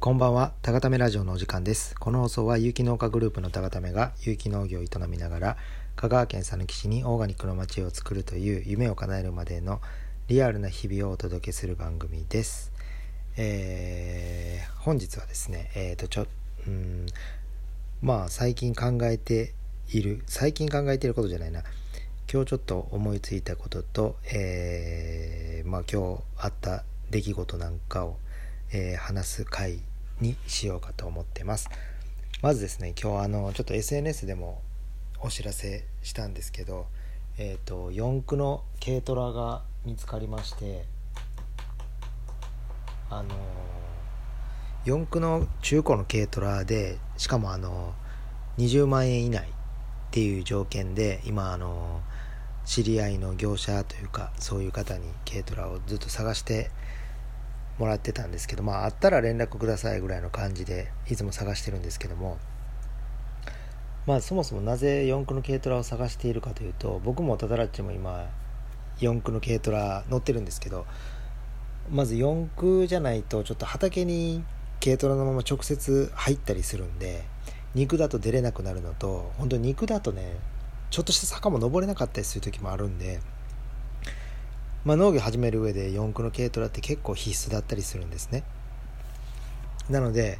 こんばんは、たがためラジオのお時間です。この放送は有機農家グループのたがためが有機農業を営みながら香川県佐木市にオーガニックの街を作るという夢を叶えるまでのリアルな日々をお届けする番組です。えー本日はですね、えーとちょうんまあ最近考えている最近考えていることじゃないな今日ちょっと思いついたことと、えーまあ、今日あった出来事なんかを、えー話す回にしようかと思ってます。まずですね今日あのちょっと SNS でもお知らせしたんですけどえっ、と四駆の軽トラが見つかりましてあの四駆の中古の軽トラでしかもあの20万円以内っていう条件で今あの知り合いの業者というかそういう方に軽トラをずっと探してもらってたんですけどまああったら連絡くださいぐらいの感じでいつも探してるんですけどもまあそもそもなぜ四駆の軽トラを探しているかというと僕もタタラッチも今四駆の軽トラ乗ってるんですけどまず四駆じゃないとちょっと畑に軽トラのまま直接入ったりするんで肉だと出れなくなるのと本当に肉だとねちょっとした坂も登れなかったりする時もあるんで、まあ、農業始める上で四駆の軽トラって結構必須だったりするんですね。なので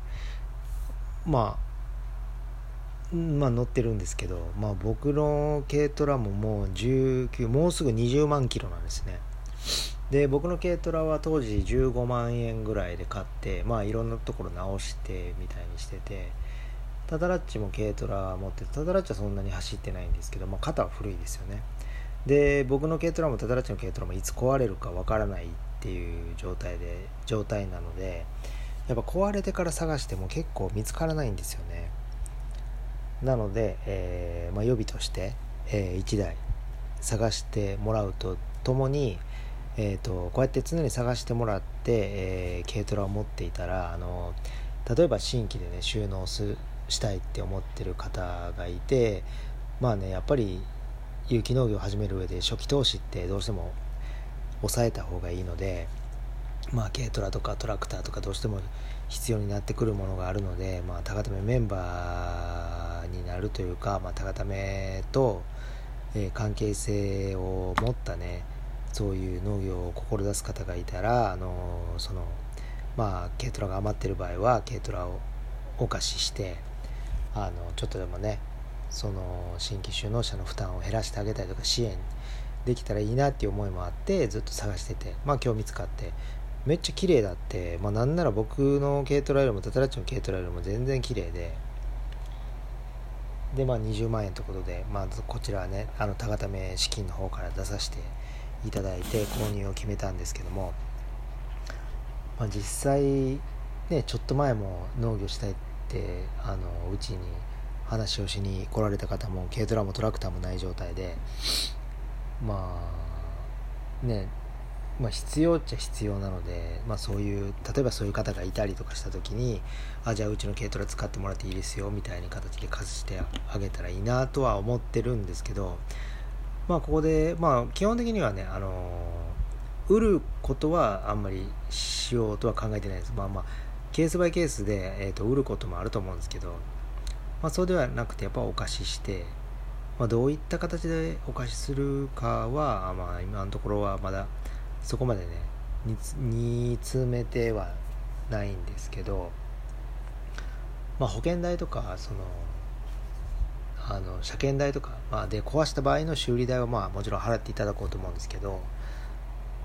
まあまあ乗ってるんですけど、まあ、僕の軽トラももう19もうすぐ20万キロなんですね。で僕の軽トラは当時15万円ぐらいで買ってまあいろんなところ直してみたいにしててタタラッチも軽トラ持っててタタラッチはそんなに走ってないんですけど、まあ、肩は古いですよね。で僕の軽トラもタタラチの軽トラもいつ壊れるかわからないっていう状態で状態なのでやっぱ壊れてから探しても結構見つからないんですよね。なので、えーまあ、予備として、え1台探してもらうとともに、えー、とこうやって常に探してもらって、えー軽トラを持っていたらあの例えば新規でね収納すしたいって思ってる方がいてまあねやっぱり有機農業を始める上で初期投資ってどうしても抑えた方がいいのでまあ軽トラとかトラクターとかどうしても必要になってくるものがあるので、まあ、高ためメンバーになるというか、まあ、高ためと、えー関係性を持ったねそういう農業を志す方がいたら、あのそのまあ、軽トラが余ってる場合は軽トラをお貸ししてあのちょっとでもねその新規就農者の負担を減らしてあげたりとか支援できたらいいなっていう思いもあってずっと探しててまあ今日見つかってめっちゃ綺麗だって、まあ、なんなら僕の軽トラよりもタタラッチの軽トラよりも全然綺麗ででまあ20万円ということで、まあ、こちらはねあの高ため資金の方から出させていただいて購入を決めたんですけども、まあ、実際ねちょっと前も農業したいってあのうちに話をしに来られた方も軽トラもトラクターもない状態でまあねまあ、必要っちゃ必要なので、まあ、そういう例えばそういう方がいたりとかした時にあじゃあうちの軽トラ使ってもらっていいですよみたいな形で貸してあげたらいいなとは思ってるんですけど、まあ、ここで、まあ、基本的にはね、あの売ることはあんまりしようとは考えてないです。まあまあケースバイケースで、えー、と売ることもあると思うんですけど、まあ、そうではなくてやっぱお貸しして、まあ、どういった形でお貸しするかは、まあ、今のところはまだそこまでね煮詰めてはないんですけど、まあ、保険代とかそのあの車検代とか、まあ、で壊した場合の修理代はまあもちろん払っていただこうと思うんですけど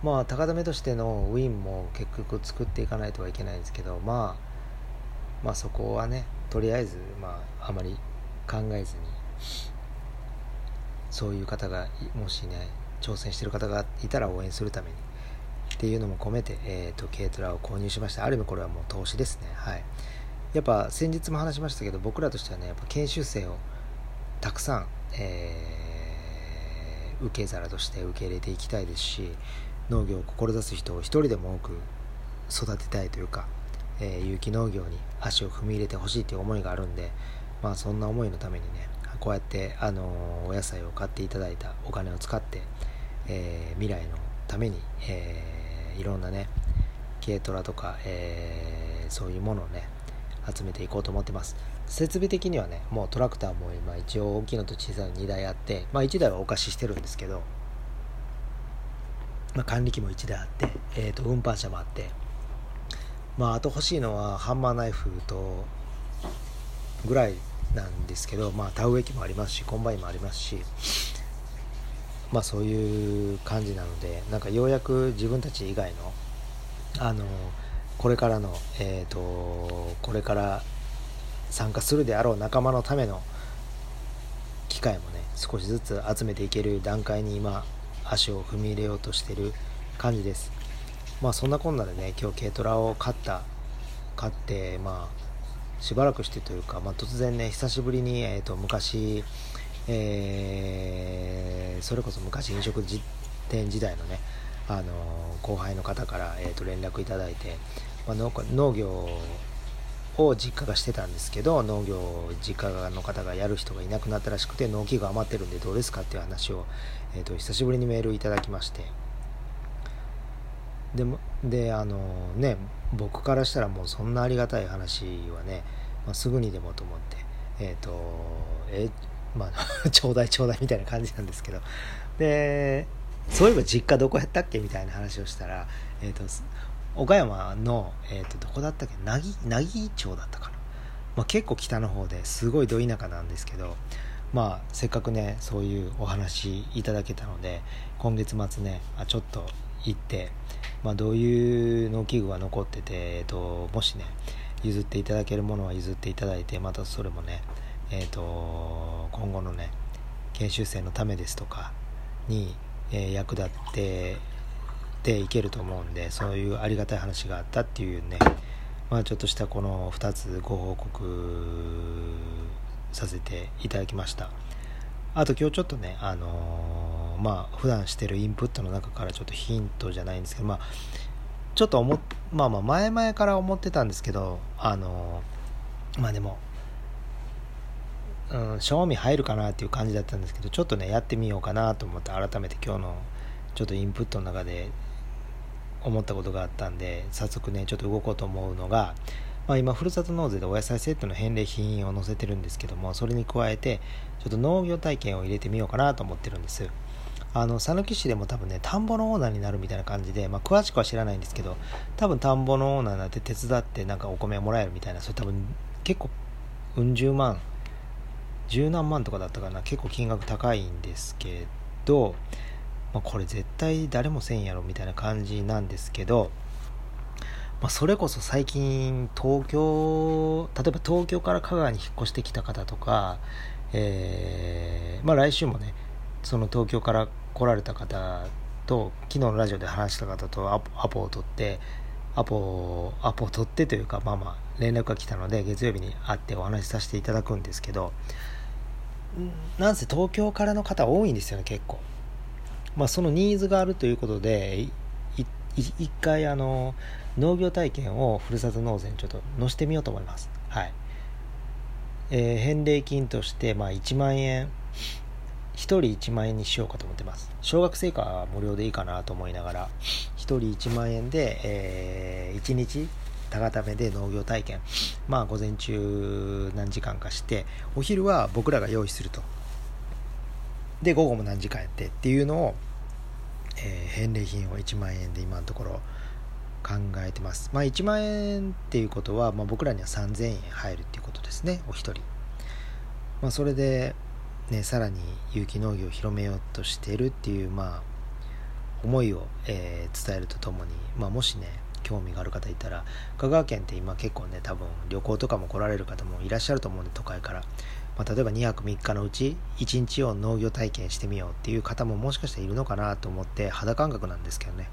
まあ高めとしてのウィンも結局作っていかないとはいけないんですけど、まあ、まあそこはねとりあえずまああまり考えずにそういう方がもしね挑戦してる方がいたら応援するためにっていうのも込めて、えー、と軽トラを購入しました。ある意味これはもう投資ですね。はい。やっぱ先日も話しましたけど僕らとしてはねやっぱ研修生をたくさん、えー受け皿として受け入れていきたいですし農業を志す人を一人でも多く育てたいというか、えー有機農業に足を踏み入れてほしいという思いがあるんでまあそんな思いのためにねこうやって、あのお野菜を買っていただいたお金を使って、えー未来のために、えーいろんなね軽トラとか、えー、そういうものをね集めていこうと思ってます。設備的にはねもうトラクターも今一応大きいのと小さいの2台あってまあ1台はお貸ししてるんですけど、まあ、管理機も1台あって、えー、と運搬車もあってまああと欲しいのはハンマーナイフとぐらいなんですけどまあ田植え機もありますしコンバインもありますしまあそういう感じなのでなんかようやく自分たち以外のあのこれからのえっ、ー、とこれから参加するであろう仲間のための機会もね少しずつ集めていける段階に今足を踏み入れようとしてる感じです。まあそんなこんなでね今日軽トラを買った買ってまあしばらくしてというか、まあ、突然ね久しぶりに、えーと、昔、えー、それこそ昔飲食店時代のねあの後輩の方から、えーと連絡いただいて、まあ、農業を実家がしてたんですけど農業実家の方がやる人がいなくなったらしくて農機具余ってるんでどうですかっていう話を、えーと、久しぶりにメールいただきまして。でもであのね僕からしたらもうそんなありがたい話はね、まあ、すぐにでもと思ってえっ、ー、とえまあ ちょうだいちょうだいみたいな感じなんですけどでそういえば実家どこやったっけ？みたいな話をしたら、えーと岡山の、えーと、どこだったっけ？奈義町だったかな、まあ、結構北の方ですごいど田舎なんですけどまあせっかくねそういうお話いただけたので今月末ねあちょっと行って、まあ、どういう農機具が残ってて、えーと、もしね譲っていただけるものは譲っていただいてまたそれもね、えーと今後のね研修生のためですとかに、えー、役立ってていけると思うんでそういうありがたい話があったっていうねまあちょっとしたこの2つご報告させていただきました。あと今日ちょっとねあのー、まあ普段してるインプットの中からちょっとヒントじゃないんですけどまあちょっと思まあまあ前々から思ってたんですけどあの、まあでもうん、賞味入るかなっていう感じだったんですけどちょっとねやってみようかなと思って改めて今日のちょっとインプットの中で思ったことがあったんで早速ねちょっと動こうと思うのが、まあ、今ふるさと納税でお野菜セットの返礼品を載せてるんですけどもそれに加えてちょっと農業体験を入れてみようかなと思ってるんです。あの讃岐市でも多分ね田んぼのオーナーになるみたいな感じで、まあ、詳しくは知らないんですけど多分田んぼのオーナーになって手伝ってなんかお米をもらえるみたいなそれ多分結構うん十万十何万とかだったかな結構金額高いんですけどまあ、これ絶対誰もせんやろみたいな感じなんですけど、まあ、それこそ最近東京例えば東京から香川に引っ越してきた方とか、えー、まあ、来週もねその東京から来られた方と昨日のラジオで話した方とアポを取ってアポアポを取ってというかまあまあ連絡が来たので月曜日に会ってお話しさせていただくんですけどなんせ東京からの方多いんですよね結構。まあ、そのニーズがあるということで一回あの農業体験をふるさと納税にちょっと載せてみようと思います。はい。えー、返礼金として、まあ、1万円1人1万円にしようかと思ってます。小学生以下は無料でいいかなと思いながら1人1万円で、えー、1日高ためで農業体験。まあ午前中何時間かしてお昼は僕らが用意すると。で午後も何時間やってっていうのを、えー、返礼品を1万円で今のところ考えてます。まあ1万円っていうことは、まあ、僕らには3000円入るっていうことですね。お一人。まあそれでねさらに有機農業を広めようとしてるっていうまあ思いを、えー、伝えるとともに、まあ、もしね興味がある方いたら香川県って今結構ね多分旅行とかも来られる方もいらっしゃると思うんで都会から。まあ、例えば2泊3日のうち1日を農業体験してみようっていう方ももしかしたらいるのかなと思って肌感覚なんですけどね。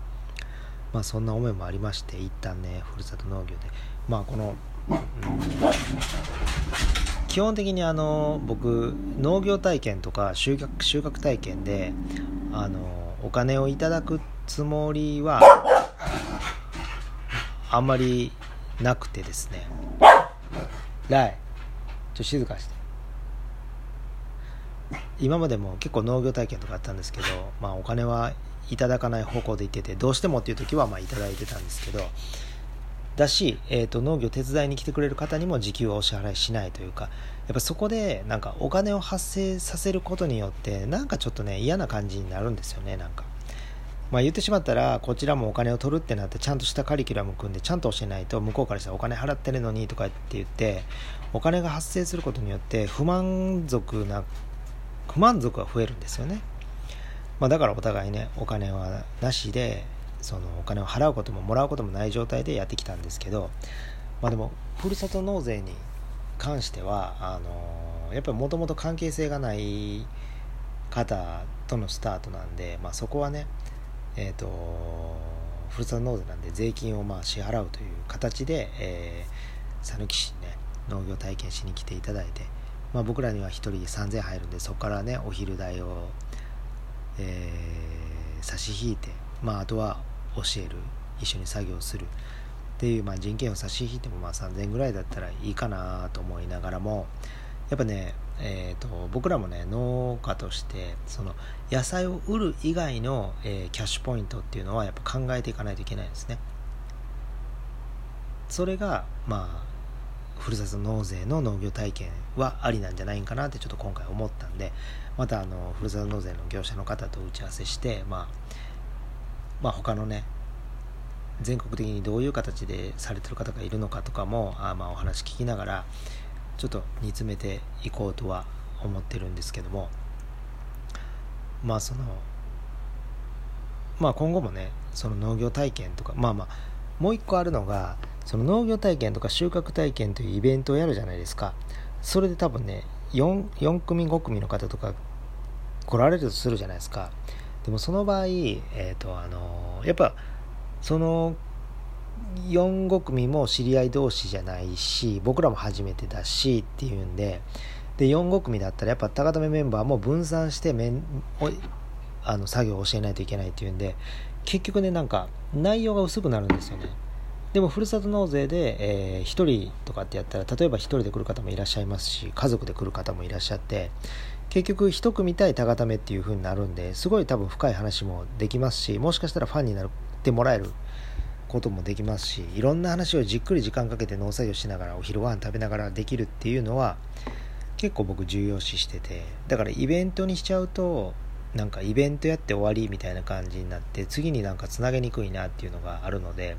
まあそんな思いもありまして一旦ねふるさと農業で。まあこの、うん、基本的にあの僕農業体験とか収穫収穫体験であのお金をいただくつもりはあんまりなくてですね。ライちょっと静かして。今までも結構農業体験とかあったんですけど、まあ、お金はいただかない方向で行っててどうしてもっていう時はまあいただいてたんですけどだし、えーと、農業手伝いに来てくれる方にも時給はお支払いしないというかやっぱそこでなんかお金を発生させることによってなんかちょっとね嫌な感じになるんですよねなんか。まあ、言ってしまったらこちらもお金を取るってなってちゃんとしたカリキュラム組んでちゃんと教えないと向こうからしたらお金払ってるのにとかって言ってお金が発生することによって不満足な不満足が増えるんですよね、まあ、だからお互いねお金はなしでそのお金を払うことももらうこともない状態でやってきたんですけど、まあ、でもふるさと納税に関してはあのやっぱりもともと関係性がない方とのスタートなんで、まあ、そこはねえっ、ー、とふるさと納税なんで税金をまあ支払うという形で、えー、讃岐市にね農業体験しに来ていただいて、まあ、僕らには1人3000入るんでそこからねお昼代を、えー、差し引いて、まあ、あとは教える一緒に作業するっていう、まあ、人件を差し引いてもまあ3000円ぐらいだったらいいかなと思いながらもやっぱね、えーと、僕らもね農家としてその野菜を売る以外の、えー、キャッシュポイントっていうのはやっぱ考えていかないといけないですね。それがまあふるさと納税の農業体験はありなんじゃないんかなってちょっと今回思ったんでまたあのふるさと納税の業者の方と打ち合わせして、まあ、まあ他のね全国的にどういう形でされてる方がいるのかとかもあまあお話聞きながらちょっと煮詰めていこうとは思ってるんですけどもまあそのまあ今後もねその農業体験とかまあまあもう一個あるのがその農業体験とか収穫体験というイベントをやるじゃないですか。それで多分ね 4, 4組5組の方とか来られるとするじゃないですか。でもその場合、えーとあのやっぱその4、5組も知り合い同士じゃないし僕らも初めてだしっていうんでで4、5組だったらやっぱ高ためメンバーも分散してめんあの作業を教えないといけないっていうんで結局ねなんか内容が薄くなるんですよね。でもふるさと納税で、えー、1人とかってやったら例えば1人で来る方もいらっしゃいますし家族で来る方もいらっしゃって結局1組対高ためっていう風になるんですごい多分深い話もできますしもしかしたらファンになってもらえることもできますしいろんな話をじっくり時間かけて農作業しながらお昼ご飯食べながらできるっていうのは結構僕重要視しててだからイベントにしちゃうとなんかイベントやって終わりみたいな感じになって次になんかつなげにくいなっていうのがあるので、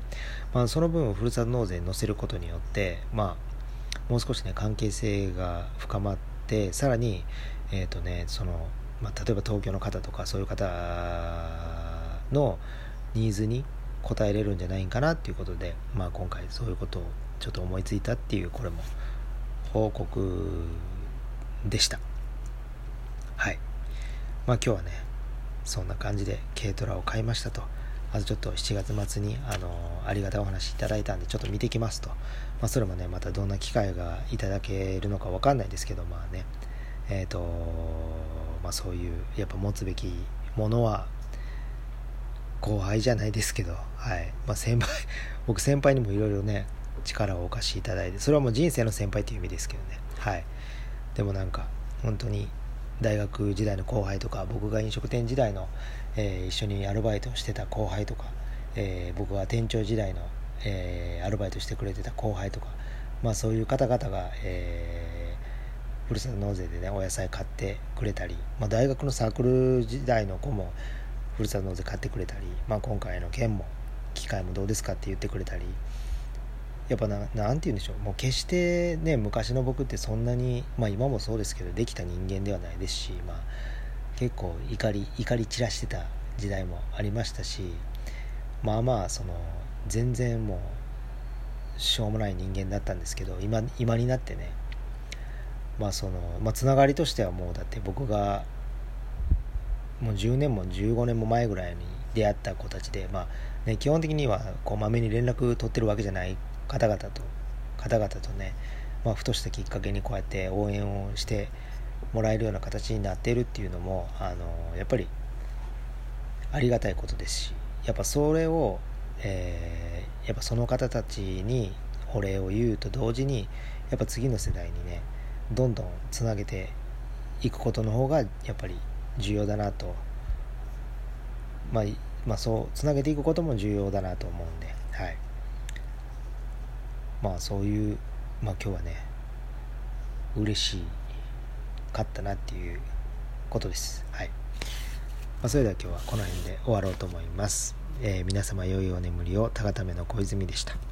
まあ、その分ふるさと納税に載せることによってまあもう少しね関係性が深まってさらにえ、ー、とねその、まあ、例えば東京の方とかそういう方のニーズに応えれるんじゃないかなっていうことで、まあ、今回そういうことをちょっと思いついたっていうこれも報告でした。はい。まあ今日はねそんな感じで軽トラを買いましたと。まずちょっと7月末にあのありがたいお話いただいたんでちょっと見てきますと、まあ、それもねまたどんな機会がいただけるのか分かんないですけどまあね。えっ、ー、とまあそういうやっぱ持つべきものは後輩じゃないですけど、はい。まあ、先輩 僕先輩にもいろいろね力をお貸しいただいてそれはもう人生の先輩という意味ですけどね。はい。でもなんか本当に大学時代の後輩とか僕が飲食店時代の、えー、一緒にアルバイトをしてた後輩とか、えー、僕が店長時代の、えー、アルバイトしてくれてた後輩とか、まあ、そういう方々が、えー、ふるさと納税でねお野菜買ってくれたり、まあ、大学のサークル時代の子もふるさと納税買ってくれたり、まあ、今回の件も機会もどうですかって言ってくれたりやっぱななんて言うんでしょう。もう決してね昔の僕ってそんなにまあ今もそうですけどできた人間ではないですしまあ結構怒り怒り散らしてた時代もありましたしまあまあその全然もうしょうもない人間だったんですけど今今になってねまあそのまあつながりとしてはもうだって僕がもう10年も15年も前ぐらいに出会った子たちでまあね基本的にはこうまめに連絡取ってるわけじゃない方々と方々とね、まあ、ふとしたきっかけにこうやって応援をしてもらえるような形になっているっていうのもあのやっぱりありがたいことですしやっぱそれを、えー、やっぱその方たちにお礼を言うと同時にやっぱ次の世代にねどんどんつなげていくことの方がやっぱり重要だなと、まあ、まあそうつなげていくことも重要だなと思うんではい。まあそういうまあ今日はね嬉しかったなっていうことです。はい、まあ、それでは今日はこの辺で終わろうと思います、えー、皆様良いお眠りを高ための小泉でした。